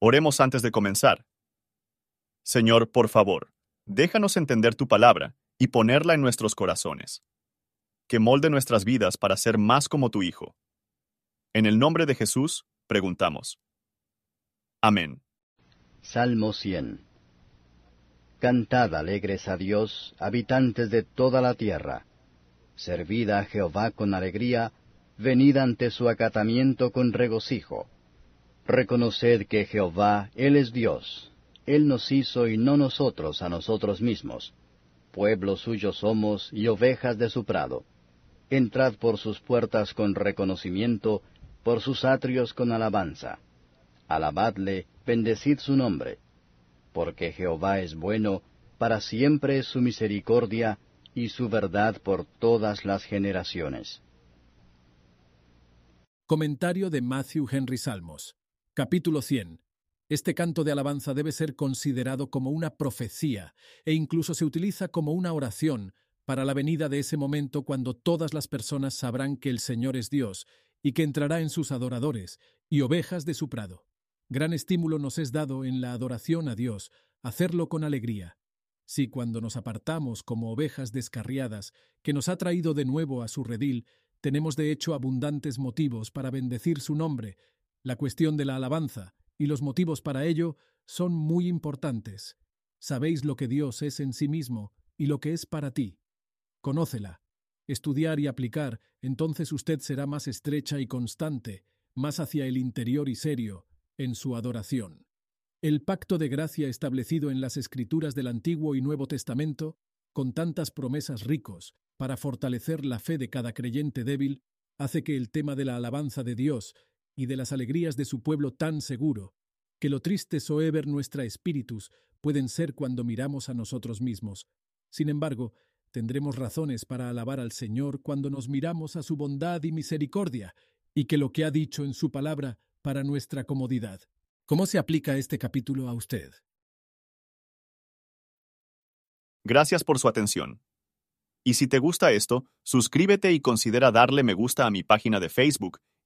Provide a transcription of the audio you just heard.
Oremos antes de comenzar. Señor, por favor, déjanos entender tu palabra y ponerla en nuestros corazones. Que molde nuestras vidas para ser más como tu Hijo. En el nombre de Jesús, preguntamos. Amén. Salmo 100 Cantad alegres a Dios, habitantes de toda la tierra. Servid a Jehová con alegría, venid ante su acatamiento con regocijo. Reconoced que Jehová, Él es Dios. Él nos hizo y no nosotros a nosotros mismos. Pueblo suyo somos y ovejas de su prado. Entrad por sus puertas con reconocimiento, por sus atrios con alabanza. Alabadle, bendecid su nombre. Porque Jehová es bueno, para siempre es su misericordia, y su verdad por todas las generaciones. Comentario de Matthew Henry Salmos. Capítulo 100. Este canto de alabanza debe ser considerado como una profecía e incluso se utiliza como una oración para la venida de ese momento cuando todas las personas sabrán que el Señor es Dios y que entrará en sus adoradores y ovejas de su prado. Gran estímulo nos es dado en la adoración a Dios, hacerlo con alegría. Si cuando nos apartamos como ovejas descarriadas, que nos ha traído de nuevo a su redil, tenemos de hecho abundantes motivos para bendecir su nombre, la cuestión de la alabanza y los motivos para ello son muy importantes. Sabéis lo que Dios es en sí mismo y lo que es para ti. Conócela. Estudiar y aplicar, entonces usted será más estrecha y constante, más hacia el interior y serio, en su adoración. El pacto de gracia establecido en las escrituras del Antiguo y Nuevo Testamento, con tantas promesas ricos para fortalecer la fe de cada creyente débil, hace que el tema de la alabanza de Dios y de las alegrías de su pueblo tan seguro, que lo triste soever nuestra espíritus pueden ser cuando miramos a nosotros mismos. Sin embargo, tendremos razones para alabar al Señor cuando nos miramos a su bondad y misericordia, y que lo que ha dicho en su palabra para nuestra comodidad. ¿Cómo se aplica este capítulo a usted? Gracias por su atención. Y si te gusta esto, suscríbete y considera darle me gusta a mi página de Facebook